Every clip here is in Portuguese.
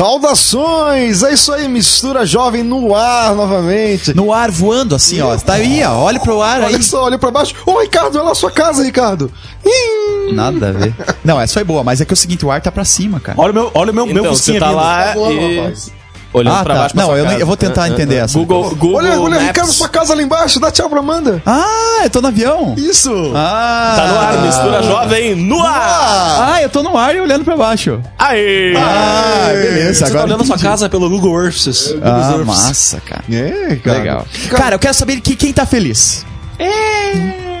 Saudações! É isso aí, mistura jovem no ar novamente. No ar voando assim, ó. Tá aí, ó. Olha pro ar aí. Olha só, olha pra baixo. Ô, Ricardo, olha lá a sua casa, Ricardo. Ih! Nada a ver. Não, essa foi boa, mas é que é o seguinte, o ar tá pra cima, cara. Olha o meu, olha o meu, meu Então, focinho você tá vindo. lá bom, e... rapaz. Olhando Ah, pra tá. baixo pra Não, eu nem- eu vou tentar Ah, ah, entender ah. essa. Google, Google Olha, olha, Maps. Ricardo, sua casa ali embaixo. Dá tchau pra Amanda. Ah, eu tô no avião. Isso. Ah. Tá no ar, mistura jovem no ar! Ah, eu tô no ar e olhando pra baixo. Aê! Ah, beleza. Você tá Agora olhando a sua casa pelo Google Earth. Ah, massa, cara. É, cara. Legal. Cara, eu quero saber que quem tá feliz.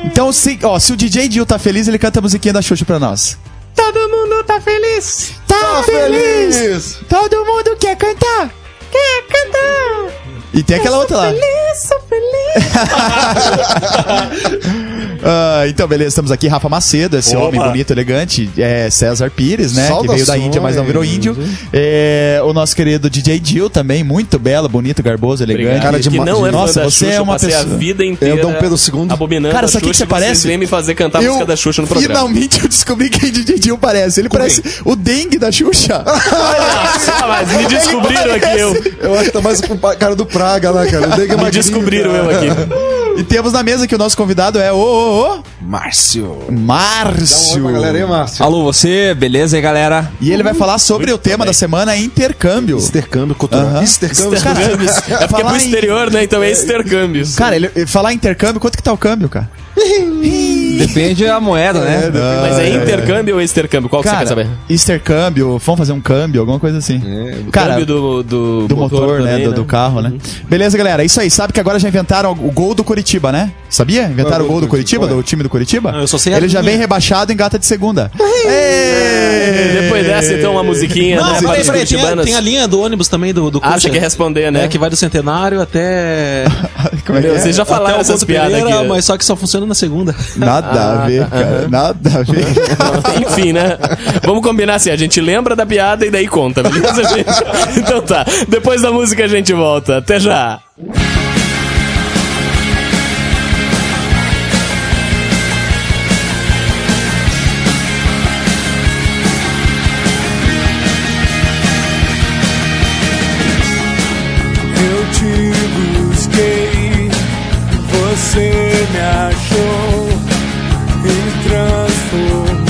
Então, se, ó, se o DJ Dil tá feliz, ele canta a musiquinha da Xuxa pra nós. Todo mundo tá feliz. Tá, Tá feliz. feliz. Todo mundo quer cantar. Quer cantar. E tem aquela outra lá. Feliz, sou feliz. Ah, então, beleza, estamos aqui. Rafa Macedo, esse Opa. homem bonito, elegante. É César Pires, né? Que veio da Saudações. Índia, mas não virou índio. É, o nosso querido DJ Dil também, muito belo, bonito, garboso, elegante. Obrigado. Cara de que não é Nossa, você Xuxa, é uma eu pessoa- a vida inteira Eu, Dom Pedro II. abominando Cara, sabe o que você e parece? vêm me fazer cantar a música da Xuxa no programa. Finalmente eu descobri quem DJ Dil parece. Ele parece o Dengue da Xuxa. Ah, mas me descobriram aqui eu. Eu acho que tá mais com o cara do Praga lá, cara. O Nega Me Magrinho, descobriram eu aqui. e temos na mesa que o nosso convidado é o, o, o Márcio. Um Márcio. pra galera aí, Márcio. Alô, você, beleza aí, galera? E ele vai falar sobre o tema da semana intercâmbio. Intercâmbio cultural. Aham. Intercâmbio Cara, É porque é pro falar em- exterior, né? Então é intercâmbios. Cara, ele, ele falar intercâmbio, quanto que tá o câmbio, cara? Depende da moeda, né? Mas é intercâmbio ou extercâmbio? Qual que você Cara, quer saber? intercâmbio, vamos fazer um câmbio, alguma coisa assim. Cara, câmbio do, do, do motor, né? também, Do, do carro, né? Beleza, galera. Isso aí. Sabe que agora já inventaram o gol do Curitiba, né? Sabia? Inventaram o gol do Curitiba, do time do Curitiba? Não, eu só sei a Ele já vem rebaixado em gata de segunda. Êêêê! Depois dessa, então, uma musiquinha, Não, né? peraí, peraí, tem tem a linha do ônibus também do, do Ah, Coxa. você quer responder, né? É, que vai do Centenário até... Como é que Meu, é? vocês já falaram essas piadas aqui. mas só que só funciona na segunda. Nada a ver, cara. Nada a ver. Enfim, né? Vamos combinar assim, a gente lembra da piada e daí conta, beleza, gente? Então tá, depois da música a gente volta. Até já! Eu te busquei, você fool.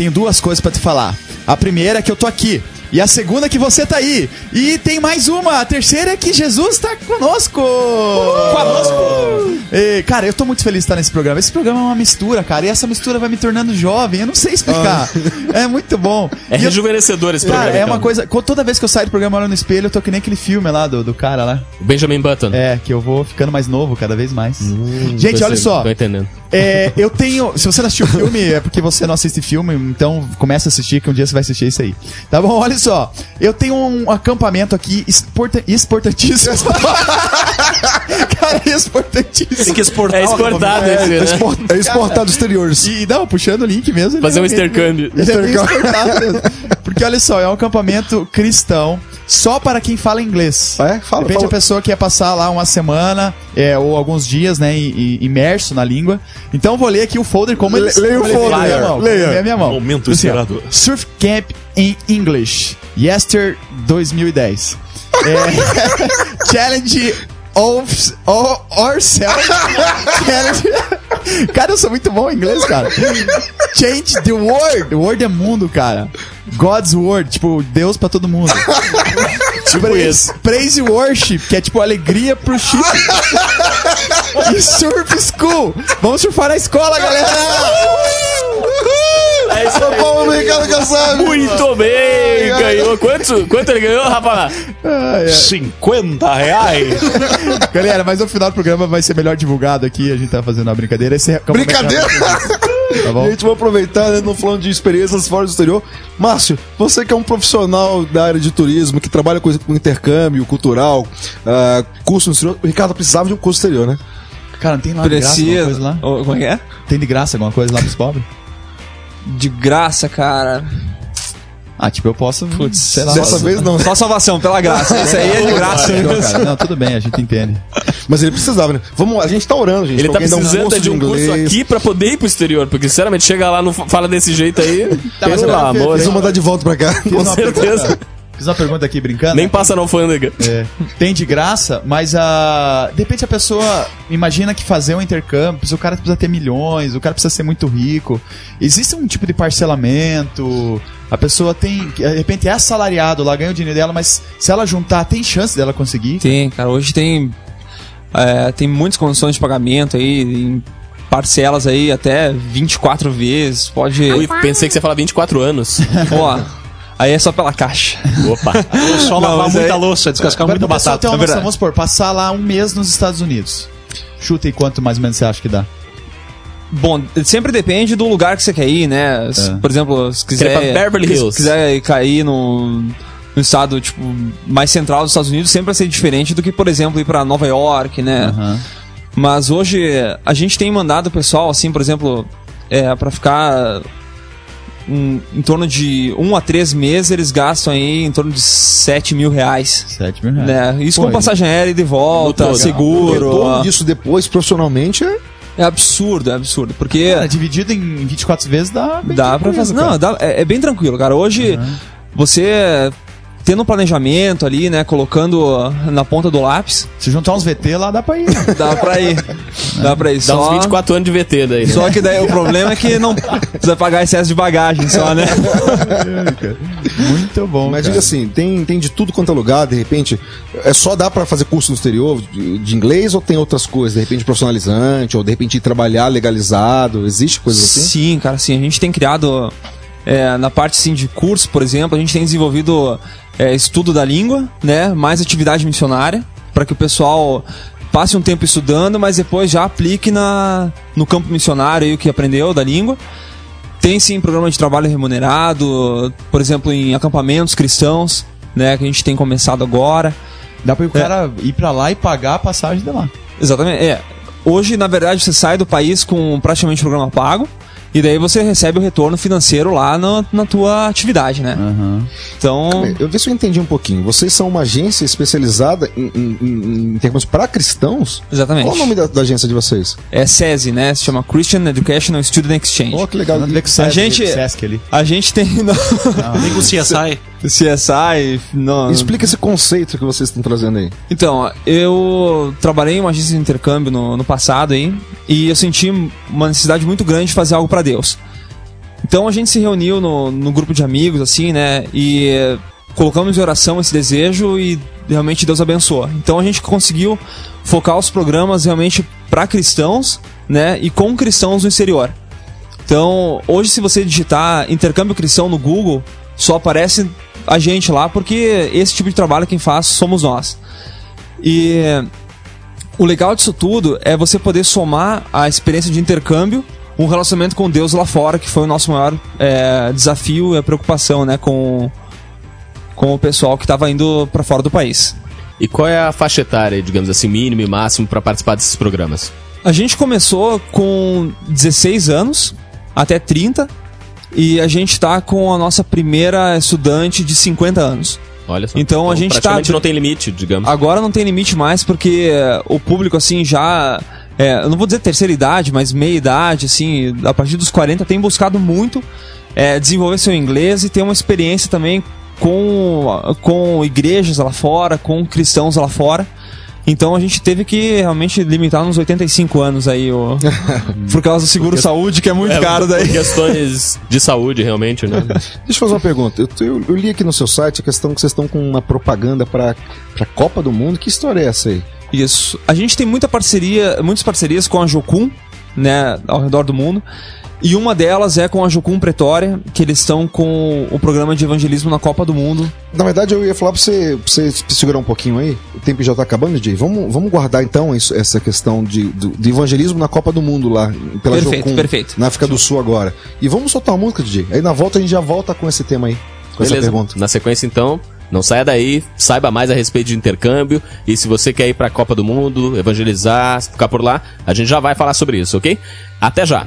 Tenho duas coisas pra te falar. A primeira é que eu tô aqui. E a segunda é que você tá aí. E tem mais uma. A terceira é que Jesus tá conosco. Conosco. E, cara, eu tô muito feliz de estar nesse programa. Esse programa é uma mistura, cara. E essa mistura vai me tornando jovem. Eu não sei explicar. É muito bom. É E eu- rejuvenescedor esse programa. Cara, é uma então. coisa. co- Toda vez que eu saio do programa olhando no espelho, eu tô que nem aquele filme lá do, do cara lá. Benjamin Button. É, que eu vou ficando mais novo cada vez mais. Hum, Gente, olha só. Tô entendendo. É, eu tenho. Se você não assistiu o filme, é porque você não assiste filme, então começa a assistir, que um dia você vai assistir isso aí. Tá bom? Olha só. Eu tenho um acampamento aqui exporta, exportantíssimo. Cara, exportantíssimo. Tem que exportar É exportado esse, É, né? expor- é exportado dos exteriores. E não, puxando o link mesmo. Fazer um intercâmbio. Ele é bem exportado mesmo. Porque olha só, é um acampamento cristão só para quem fala inglês. É? Fala, De repente fala. a pessoa quer passar lá uma semana é, ou alguns dias, né, imerso na língua. Então eu vou ler aqui o folder como Le- ele leia o folder, minha mão, leia. minha mão. Momento Assim, ó, inspirador. Surf Camp in English. Yester 2010. É, challenge of, ourselves. Challenge. Cara, eu sou muito bom em inglês, cara. Change the world. O word é mundo, cara. God's word, tipo, Deus pra todo mundo. tipo praise, praise worship, que é tipo alegria pro chip. e surf school. Vamos surfar na escola, galera! É isso São Paulo, Ricardo Kassab. Muito bem! Ganhou. Quanto, quanto ele ganhou, rapaz? 50 reais. Galera, mas no final do programa vai ser melhor divulgado aqui. A gente tá fazendo uma brincadeira. Esse é- Brincadeira! Tá bom? Gente, vou aproveitar, né, não falando de experiências fora do exterior. Márcio, você que é um profissional da área de turismo, que trabalha com, com intercâmbio cultural, ah, curso no exterior, o Ricardo precisava de um curso exterior, né? Cara, não tem lá de graça alguma Precisa. coisa lá? Como é que é? Tem de graça alguma coisa lá pros pobres? De graça, cara. Ah, tipo, eu posso. Putz, sei lá. Dessa vez não. Só salvação, pela graça. Isso aí é de graça. Não, cara, não, tudo bem, a gente entende. Mas ele precisava, né? Vamos, a gente tá orando, gente. Ele tá precisando de um curso inglês. aqui pra poder ir pro exterior. Porque, sinceramente, chega lá, não fa- fala desse jeito aí. Tá, mas pelo eu- amor. Eles vão mandar de volta pra cá. Fiz Com certeza. pergunta- Fiz uma pergunta aqui brincando. Nem passa na alfândega. É, tem de graça, mas a. De repente a pessoa imagina que fazer um intercâmbio, o cara precisa ter milhões, o cara precisa ser muito rico. Existe um tipo de parcelamento. A pessoa tem. De repente é assalariado lá, ganha o dinheiro dela, mas se ela juntar, tem chance dela conseguir. Tem, cara. Hoje tem. É, tem muitas condições de pagamento aí, em parcelas aí até 24 vezes. Pode. Ui, pensei que você ia falar 24 anos. Ó, aí é só pela caixa. Opa. Só Não, lavar mas muita aí- louça, descascar muita batata. ter uma é noção, verdade. vamos supor, passar lá um mês nos Estados Unidos. Chuta aí quanto mais ou menos você acha que dá. Bom, sempre depende do lugar que você quer ir, né? É. Por exemplo, se quiser. Quer ir pra Beverly Hills. Se quiser cair no, no estado, tipo, mais central dos Estados Unidos, sempre vai ser diferente do que, por exemplo, ir pra Nova York, né? Aham. Mas hoje a gente tem mandado o pessoal, assim, por exemplo, é, para ficar um- em torno de um a três meses, eles gastam aí em torno de 7 mil reais. 7 mil reais. Né? Isso Pô, com passagem aérea e de volta. O seguro. retorno disso depois, profissionalmente, é... É absurdo, é absurdo. Porque Cara, dividido em 24 vezes dá. bem dá pra fazer. Não, dá- é, é bem tranquilo, cara. Hoje, você tendo um planejamento ali, né, colocando na ponta do lápis, Se juntar uns VT lá, dá pra ir. dá pra ir. dá pra ir. Dá Só, uns 24 anos de VT daí, né? só que daí o problema é que não precisa pagar excesso de bagagem só, né? Muito bom. Mas cara. diga assim, tem, tem de tudo quanto é lugar, de repente, é só dá pra fazer curso no exterior de, de inglês ou tem outras coisas? De repente profissionalizante, ou de repente ir trabalhar legalizado, existe coisa assim? Sim, cara, sim. A gente tem criado é, na parte assim, de curso, por exemplo, a gente tem desenvolvido é, estudo da língua, né? Mais atividade missionária, para que o pessoal passe um tempo estudando, mas depois já aplique na, no campo missionário aí o que aprendeu da língua. Tem sim programa de trabalho remunerado, por exemplo, em acampamentos cristãos, né? Que a gente tem começado agora. Dá pra o cara ir pra lá e pagar a passagem de lá. Exatamente. É. Hoje, na verdade, você sai do país com praticamente programa pago. E daí você recebe o retorno financeiro lá na, na tua atividade, né? Então, Eu ver se eu entendi um pouquinho. Vocês são uma agência especializada em, em, em, em termos para cristãos? exatamente. Qual o nome da, da agência de vocês? É SESI, né? Se chama Christian Educational Student Exchange. Oh, que legal. Nada a gente- ali. A gente tem no Amigo CSI. CSI. No... Explica esse conceito que vocês estão trazendo aí. Então, eu trabalhei em uma agência de intercâmbio no, no passado aí, e eu senti uma necessidade muito grande de fazer algo para Deus. Então a gente se reuniu no, no grupo de amigos, assim, né? E colocamos em oração esse desejo e realmente Deus abençoou. Então a gente conseguiu focar os programas realmente para cristãos, né? E com cristãos no exterior. Então, hoje se você digitar intercâmbio cristão no Google, só aparece a gente lá, porque esse tipo de trabalho quem faz somos nós. E o legal disso tudo é você poder somar a experiência de intercâmbio um relacionamento com Deus lá fora, que foi o nosso maior é, desafio e a preocupação, né, com, com o pessoal que estava indo para fora do país. E qual é a faixa etária, digamos assim, mínimo e máximo para participar desses programas? A gente começou com 16 anos até 30 e a gente está com a nossa primeira estudante de 50 anos. Olha só. Então, a gente tá- não tem limite, digamos. Agora não tem limite mais porque eh, o público assim já é, eu não vou dizer terceira idade, mas meia idade, assim, a partir dos 40 tem buscado muito é, desenvolver seu inglês e ter uma experiência também com, com igrejas lá fora, com cristãos lá fora. Então a gente teve que realmente limitar nos 85 anos aí, o, por causa do seguro saúde, que é muito É, caro daí. questões de saúde, realmente, né? Deixa eu fazer uma pergunta. Eu, eu- eu li aqui no seu site a questão que vocês estão com uma propaganda para a Copa do Mundo. Que história é essa aí? Isso. A gente tem muita parceria, muitas parcerias com a Jocum, né, ao redor do mundo. E uma delas é com a Jocum Pretória, que eles estão com o programa de evangelismo na Copa do Mundo. Na verdade, eu ia falar pra você, pra você segurar um pouquinho aí. O tempo já tá acabando, Jay. Vamos, vamos guardar então isso- essa questão de, do, de evangelismo na Copa do Mundo lá, pela Perfeito, Jocum, perfeito. na África do Sul agora. E vamos soltar uma música, DJ. Aí na volta a gente já volta com esse tema aí. Com essa Beleza. pergunta. Na sequência, então, não saia daí, saiba mais a respeito de intercâmbio. E se você quer ir pra Copa do Mundo, evangelizar, ficar por lá, a gente já vai falar sobre isso, ok? Até já!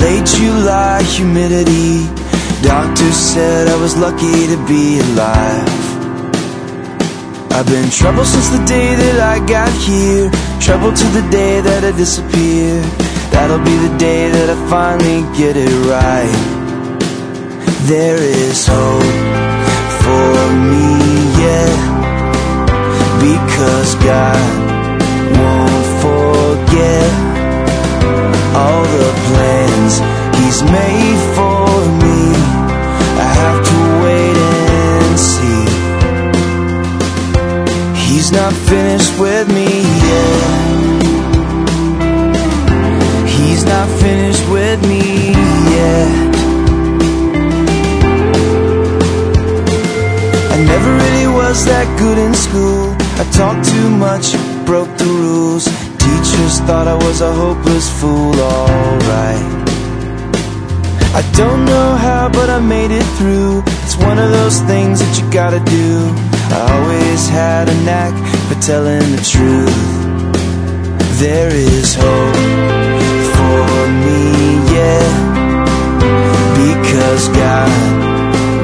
late July humidity. Doctors said I was lucky to be alive. I've been trouble since the day that I got here, trouble to the day that I disappear. That'll be the day that I finally get it right. There is hope for me, yeah, because God won't forget all the plans he's made for me. I have to wait and see. He's not finished with me yet. He's not finished with me yet. I never really was that good in school. I talked too much, broke the rules. Teachers thought I was a hopeless fool, alright. I don't know how, but I made it through. It's one of those things that you gotta do. I always had a knack for telling the truth. There is hope for me, yeah. Because God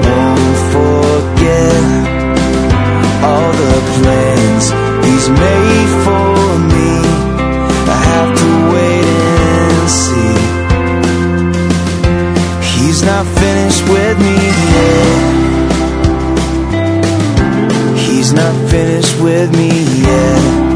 won't forget all the plans He's made for He's not finished with me yet. He's not finished with me yet.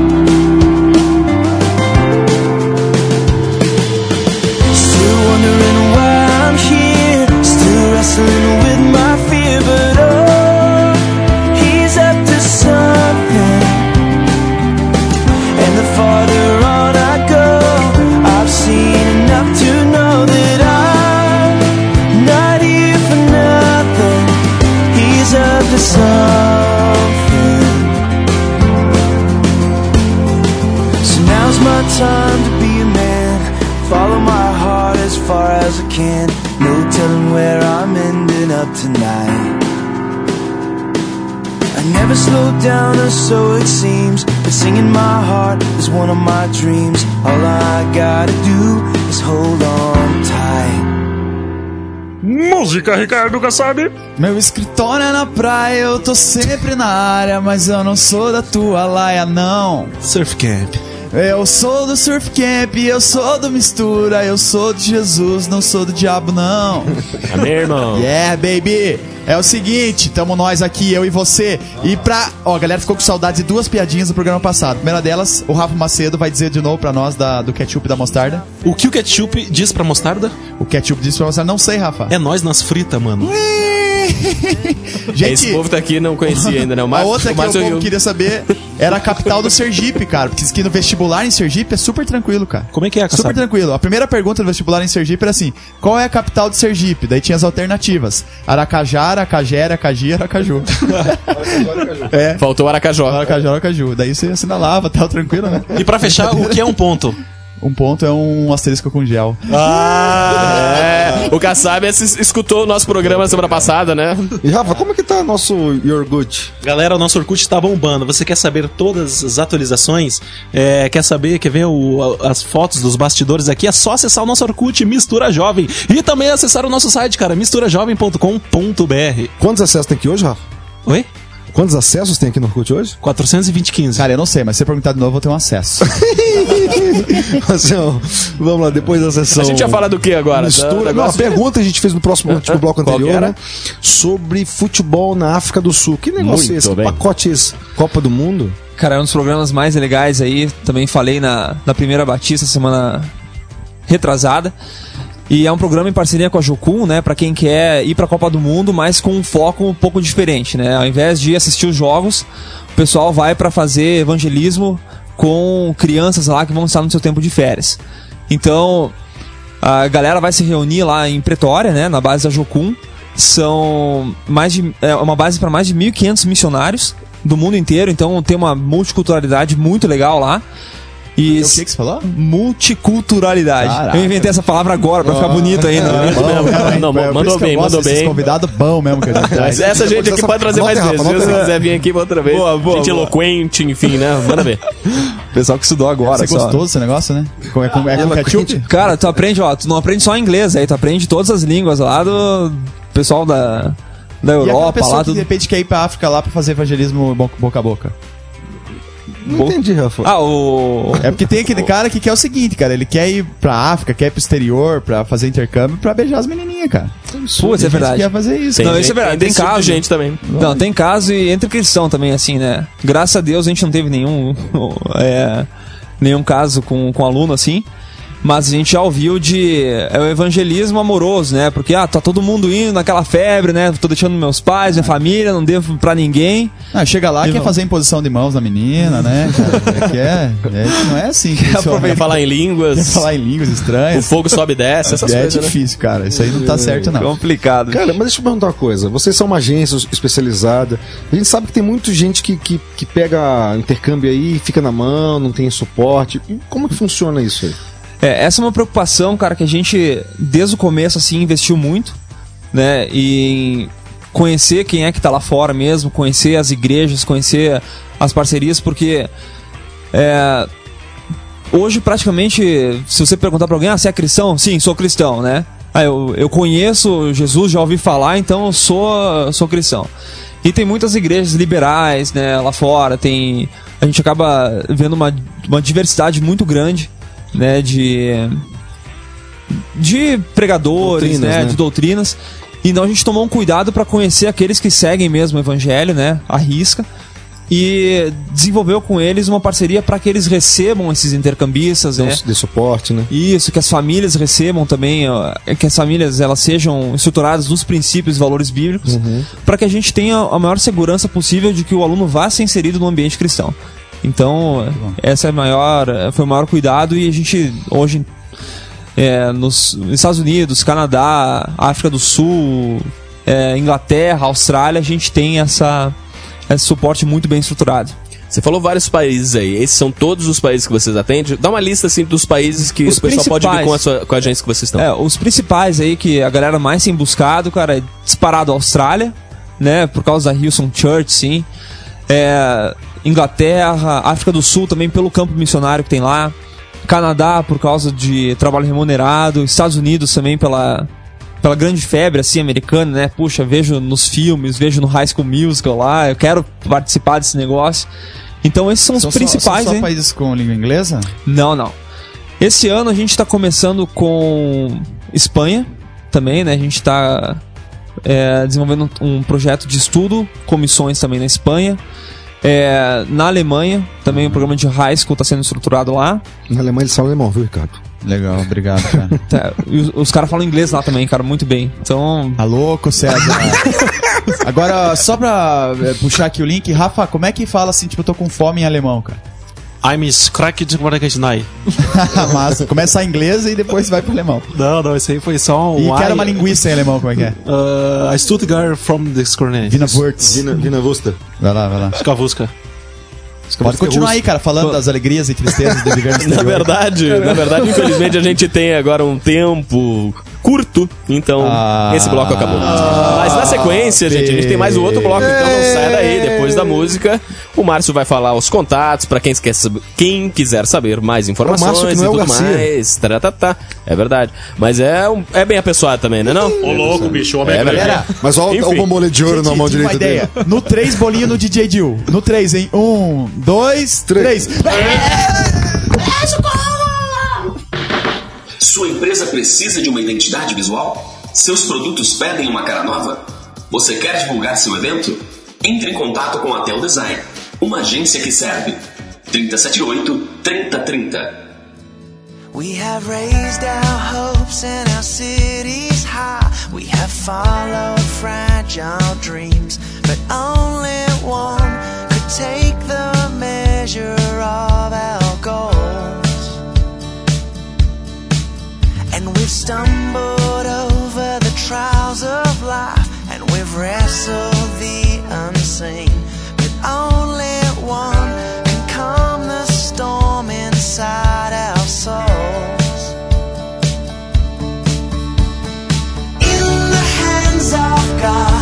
Música, Ricardo Kassab. Meu escritório é na praia, eu tô sempre na área, mas eu não sou da tua laia, não. Surf Camp. Eu sou do Surf Camp, eu sou do Mistura, eu sou de Jesus, não sou do diabo, não. Amém, irmão? Yeah, baby! É o seguinte, tamo nós aqui, eu e você. E pra. Ó, a galera ficou com saudade de duas piadinhas do programa passado. A primeira delas, o Rafa Macedo vai dizer de novo pra nós da, do ketchup da mostarda. O que o ketchup diz pra mostarda? O ketchup disse pra você, não sei, Rafa. É nós nas fritas, mano. Gente, Esse povo tá aqui não conhecia ainda, né? O a Márcio- outra o que o povo Rio. queria saber era a capital do Sergipe, cara. Porque diz que no vestibular em Sergipe é super tranquilo, cara. Como é que é, Super Kassab? tranquilo. A primeira pergunta do vestibular em Sergipe era assim: qual é a capital de Sergipe? Daí tinha as alternativas: Aracajá, Aracajé, Aracagi, Aracaju. é. Faltou o Aracajó. Aracajá, Aracaju. Daí você assinalava, tal, tranquilo, né? E pra fechar, o que é um ponto? Um ponto é um asterisco com gel. É, o Kassab escutou o nosso programa semana passada, né? E Rafa, como é que tá nosso Your Good? Galera, o nosso Orkut tá bombando. Você quer saber todas as atualizações? É, quer saber, quer ver o- as fotos dos bastidores aqui? É só acessar o nosso Orkut Mistura Jovem. E também acessar o nosso site, cara, misturajovem.com.br. Quantos acessos tem aqui hoje, Rafa? Oi? Quantos acessos tem aqui no Orkut hoje? 420 15. Cara, eu não sei, mas se você perguntar de novo, eu vou ter um acesso. Assim, ó, vamos lá, depois da sessão. A gente ia falar do que agora? Mistura. Tá? A pergunta que a gente fez no próximo último bloco anterior, né? Sobre futebol na África do Sul. Que negócio Muito é esse? Que bem. pacote é esse? Copa do Mundo? Cara, é um dos programas mais legais aí. Também falei na, na primeira Batista semana retrasada. E é um programa em parceria com a Jocum, né? Pra quem quer ir pra Copa do Mundo, mas com um foco um pouco diferente, né? Ao invés de assistir os jogos, o pessoal vai pra fazer evangelismo com crianças lá que vão estar no seu tempo de férias. Então, a galera vai se reunir lá em Pretória, né? Na base da Jocum. São mais de, é uma base para mais de 1.500 missionários do mundo inteiro, então tem uma multiculturalidade muito legal lá. E o que que você falou? multiculturalidade. Caraca. Eu inventei essa palavra agora pra ficar bonito ainda. né? Não, É mandou isso que eu bem, mandou bem. convidado bom mesmo que a gente traz. Mas essa gente aqui pode trazer mais vezes. Se aí. quiser vir aqui outra vez. Boa, boa, gente boa. eloquente, enfim, né? Manda ver. Pessoal que estudou agora. Você só. gostou desse negócio, né? Com, é com, é com ketchup? Cara, tu aprende, ó, tu não aprende só inglês aí, tu aprende todas as línguas lá do pessoal da, da E Europa pessoa lá. que de repente quer ir pra África lá pra fazer evangelismo bo- boca a boca. Não entendi, Rafa. Ah, o. É porque tem aquele cara que quer o seguinte, cara. Ele quer ir pra África, quer ir pro exterior pra fazer intercâmbio pra beijar as menininhas, cara. Putz, é Tem gente verdade. que quer fazer isso. Não, gente- isso é verdade, tem de caso. gente também. Não, tem caso e entre cristão também, assim, né? Graças a Deus a gente não teve nenhum, é, nenhum caso com, com aluno assim. Mas a gente já ouviu de é o evangelismo amoroso, né? Porque, ah, tá todo mundo indo naquela febre, né? Tô deixando meus pais, minha família, não devo pra ninguém. Ah, chega lá, E quer vão. fazer imposição de mãos na menina, né? Cara, é que é, é- não é assim que funciona. Quer falar em línguas, Quer falar em línguas o estranhas. fogo sobe e desce, essas É coisas, né? difícil, cara. Isso aí não tá certo, não. Complicado. Cara, mas deixa eu perguntar uma coisa. Vocês são uma agência especializada. A gente sabe que tem muita gente que, que, que pega intercâmbio aí, fica na mão, não tem suporte. E Como que funciona isso aí? É, essa é uma preocupação, cara, que a gente, desde o começo, assim, investiu muito, né? E conhecer quem é que tá lá fora mesmo, conhecer as igrejas, conhecer as parcerias, porque é, hoje, praticamente, se você perguntar pra alguém, ah, você é cristão? Sim, sou cristão, né? Ah, eu, eu conheço Jesus, já ouvi falar, então eu sou, sou cristão. E tem muitas igrejas liberais, né, lá fora, tem... A gente acaba vendo uma, uma diversidade muito grande, né, de... De pregadores, Doutrinas, né, né? de doutrinas. Então a gente tomou um cuidado para conhecer aqueles que seguem mesmo o evangelho, né, à risca. E desenvolveu com eles uma parceria para que eles recebam esses intercambistas, né? De suporte, né? Isso, que as famílias recebam também, que as famílias elas sejam estruturadas nos princípios e valores bíblicos, para que a gente tenha a maior segurança possível de que o aluno vá ser inserido no ambiente cristão. Então, essa é a maior, foi o maior cuidado e a gente hoje é, nos Estados Unidos, Canadá, África do Sul, é, Inglaterra, Austrália, a gente tem essa esse suporte muito bem estruturado. Você falou vários países aí. Esses são todos os países que vocês atendem? Dá uma lista assim dos países que Os o pessoal pode vir com a, sua, com a agência que vocês estão. É, os principais aí que a galera mais tem buscado, cara, é disparado a Austrália, né? Por causa da Hillsong Church, sim. É, Inglaterra, África do Sul também pelo campo missionário que tem lá. Canadá por causa de trabalho remunerado. Estados Unidos também pela, pela grande febre, assim, americana, né? Puxa, vejo nos filmes, vejo no High School Musical lá, eu quero participar desse negócio. Então esses são os São só- principais, são só hein? países com língua inglesa? Não, não. Esse ano a gente está começando com Espanha também, né? A gente está desenvolvendo um, um projeto de estudo, comissões também na Espanha. É, na Alemanha, também o programa de high school está sendo estruturado lá. Na Alemanha eles falam alemão, viu, Ricardo? Legal, obrigado, cara. Tá, e os, os caras falam inglês lá também, cara, muito bem. Então, Tá louco, César. Agora, só pra é, puxar aqui o link, Rafa, como é que fala assim, tipo, eu tô com fome em alemão, cara? I'm cracked Mordecai. Massa. Começa em inglês e depois vai pro alemão. Não, não, isso aí foi só um. E quero uma linguiça em alemão, como é que é? Uh, Stuttgart from the Scornet. Vina Wurtz. Vina, Vina Vusta. Vai lá, vai lá. Skavuska. Pode continuar aí, cara, falando das alegrias e tristezas no Na verdade, na verdade, infelizmente a gente tem agora um tempo curto, então Ah. esse bloco acabou. Mas na sequência, gente, a gente tem mais um outro bloco, então não saia daí. Depois da música, o Márcio vai falar os contatos pra quem, quer saber- quem quiser saber mais informações Márcio que não e é o tudo Garcia. mais. Taratata. É verdade. Mas é, um- é bem apessoado também, né não? Ô, louco, bicho, homem É verdade. Mas olha o- o bombolê de ouro na Gente, mão tive uma direita dele. No 3, bolinho no DJ Dil. No 3, hein? Um, dois, três. Sua empresa precisa de uma identidade visual? Seus produtos pedem uma cara nova? Você quer divulgar seu evento? Entre em contato com a Tel Design, uma agência que serve. 378 3030 We have raised our hopes and our cities high. We have followed fragile dreams, but only one could take the measure stumbled over the trials of life, and we've wrestled the unseen, but only one can calm the storm inside our souls. In the hands of God,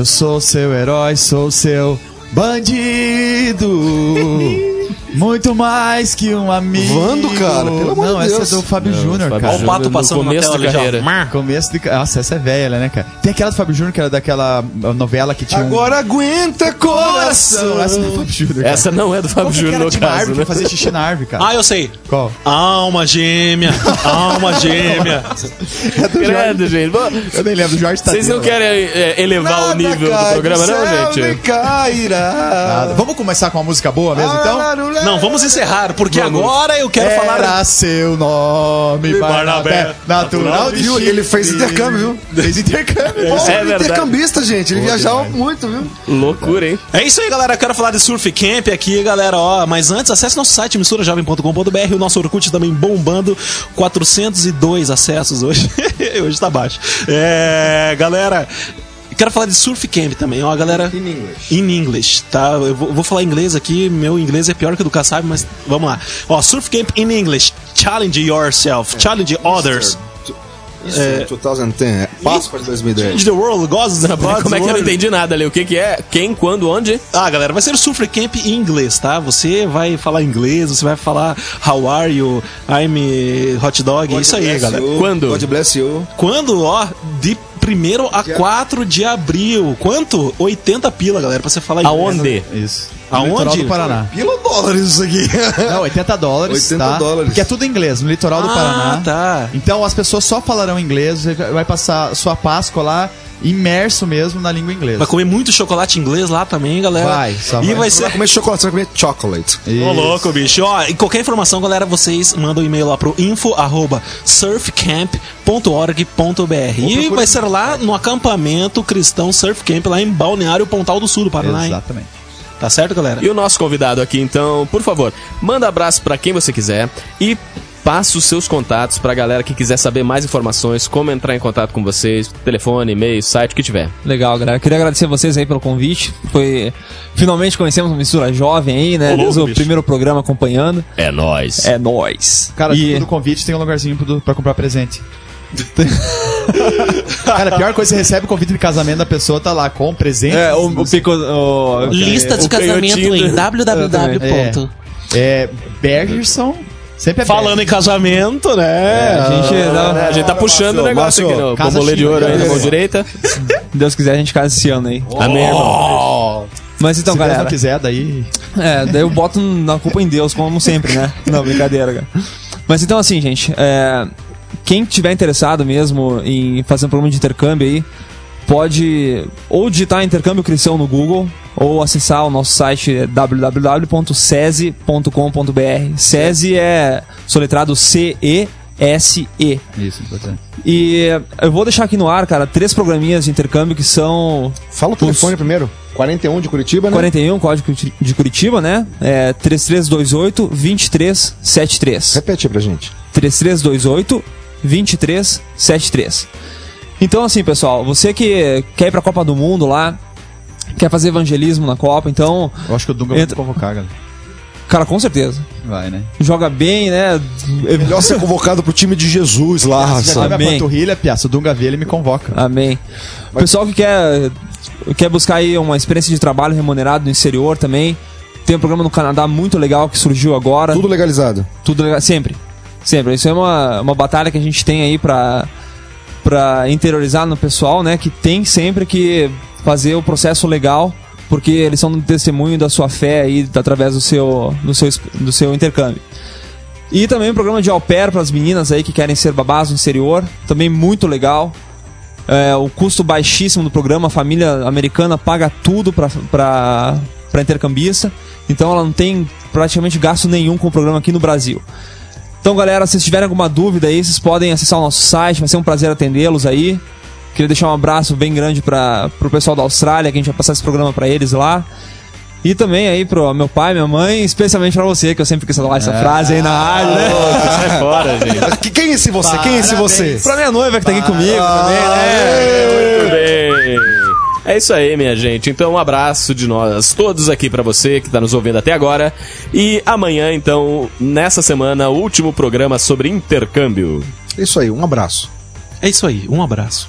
eu sou seu herói, sou seu bandido. Muito mais que um amigo. Vando, cara, pelo amor Não, de essa Deus. é do Fábio Júnior, Fábio cara. Olha o pato No passando na começo tela da ali já. carreira. Mar. Começo de... Nossa, essa é velha, né, cara? Tem aquela do Fábio Júnior, que era daquela novela que tinha um Agora aguenta coração. Essa é do Fábio Júnior, cara. Essa não é do Fábio Júnior no caso, né? fazia xixi na árvore, cara? Ah, eu sei. Qual? Alma gêmea, alma gêmea. Credo, gente. Bom, Eu nem lembro, do Jorge Vocês não querem é, elevar o nível do programa, não, gente? Cairá. Vamos começar com uma música boa mesmo, então? Não, vamos encerrar, porque agora eu quero falar. Era seu nome, Barnabé, natural de. Ele fez intercâmbio, viu? Fez intercâmbio. Pô, É ele é verdade. intercambista, gente. Ele viajava muito, viu? Loucura, hein? É isso aí, galera. Eu quero falar de Surf Camp aqui, galera. Ó, mas antes, acesse nosso site misturajovem.com.br. O nosso Orkut também bombando. 402 acessos hoje. hoje tá baixo. É, galera. Quero falar de Surf Camp também, ó, galera. In English. In English, tá? Eu vou, vou falar inglês aqui, meu inglês é pior que o do Kassab, mas vamos lá. Ó, Surf Camp in English. Challenge yourself, challenge others. Isso, 2010. Páscoa de 2010. Change the world, God's, God's Como é que eu não entendi nada ali? O que que é? Quem, quando, onde? Ah, galera, vai ser o Surfer Camp em inglês, tá? Você vai falar inglês, você vai falar How are you? I'm eh, hot dog. é isso aí, galera. Quando? God bless you. Quando, ó, de 1 a 4 de abril. Quanto? 80 pila, galera, pra você falar inglês. Aonde? Isso. No litoral Aonde? do Paraná. Pila dólares isso aqui. Não, 80 dólares, 80 tá? dólares. Porque é tudo em inglês, no litoral do Ah, Paraná. tá. Então as pessoas só falarão inglês, você vai passar sua Páscoa lá imerso mesmo na língua inglesa. Vai comer muito chocolate inglês lá também, galera. Vai, só E vai. vai Você vai ser. comer chocolate, você vai comer chocolate. Ô, louco, bicho. Ó, e qualquer informação, galera, vocês mandam um e-mail lá pro info arroba surfcamp.org.br. E vai ser lá no acampamento cristão Surf Camp, lá em Balneário Pontal do Sul do Paraná, hein? Exatamente. Tá certo, galera? E o nosso convidado aqui, então, por favor, manda abraço pra quem você quiser e passa os seus contatos pra galera que quiser saber mais informações, como entrar em contato com vocês, telefone, e-mail, site, o que tiver. Legal, galera. Queria agradecer vocês aí pelo convite. Foi. Finalmente conhecemos uma mistura jovem aí, né? Louco, Desde o primeiro programa acompanhando. É nóis. É nóis. Cara, e... do convite tem um lugarzinho pro- pra comprar presente. Cara, a pior coisa, você recebe o convite de casamento da pessoa, tá lá com presente. É, o, o pico. O, Lista de o casamento canhotinho em www. É, Bergerson. Sempre é Falando em casamento, né? a gente. não, A gente tá puxando o negócio Márcio, aqui no bombolê de ouro aí na mão direita. Se Deus quiser, a gente casa esse ano aí. Amém, irmão. Mas então, Se Deus galera. não quiser, daí. É, daí eu boto na culpa em Deus, como sempre, né? Não, brincadeira, cara. Mas então, assim, gente, é, quem tiver interessado mesmo em fazer um programa de intercâmbio aí, pode ou digitar intercâmbio cristão no Google, ou acessar o nosso site www.cese.com.br. SESI é soletrado C-E-S-E. Isso, importante. E eu vou deixar aqui no ar, cara, três programinhas de intercâmbio que são Fala o telefone primeiro. 41 de Curitiba, né? 41, código de Curitiba, né? É 3328 2373. Repete aí pra gente. 3328 2373. Então, assim, pessoal, você que quer ir pra Copa do Mundo lá, quer fazer evangelismo na Copa, então, Eu acho que o Dunga vai Entra- convocar, galera. cara, com certeza. Vai, né? Joga bem, né? Melhor ser convocado pro time de Jesus lá, Já raça. minha Amém. panturrilha, piaço. O Dunga vê, ele me convoca. Amém. O pessoal que quer, quer buscar aí uma experiência de trabalho remunerado no exterior também, tem um programa no Canadá muito legal que surgiu agora. Tudo legalizado. Tudo legal. Sempre. Sempre. Isso é uma, uma batalha que a gente tem aí pra, pra interiorizar no pessoal, né? Que tem sempre que fazer o processo legal, porque eles são um testemunho da sua fé aí através do seu, do seu, do seu intercâmbio. E também um programa de au pair para as meninas aí que querem ser babás no exterior, também muito legal. É, o custo baixíssimo do programa, a família americana paga tudo para intercambista, então ela não tem praticamente gasto nenhum com o programa aqui no Brasil. Então, galera, se vocês tiverem alguma dúvida aí, vocês podem acessar o nosso site, vai ser um prazer atendê-los aí. Queria deixar um abraço bem grande para o pessoal da Austrália, que a gente vai passar esse programa para eles lá. E também aí pro meu pai, minha mãe, especialmente para você, que eu sempre quis falar essa frase aí na rádio, né? Sai fora, gente. Que- Quem é esse você? Quem é esse você? Pra minha noiva que tá aqui comigo também, né? Muito bem. É isso aí, minha gente. Então, um abraço de nós todos aqui pra você que tá nos ouvindo até agora. E amanhã, então, nessa semana, o último programa sobre intercâmbio. Isso aí, um abraço. É isso aí, um abraço.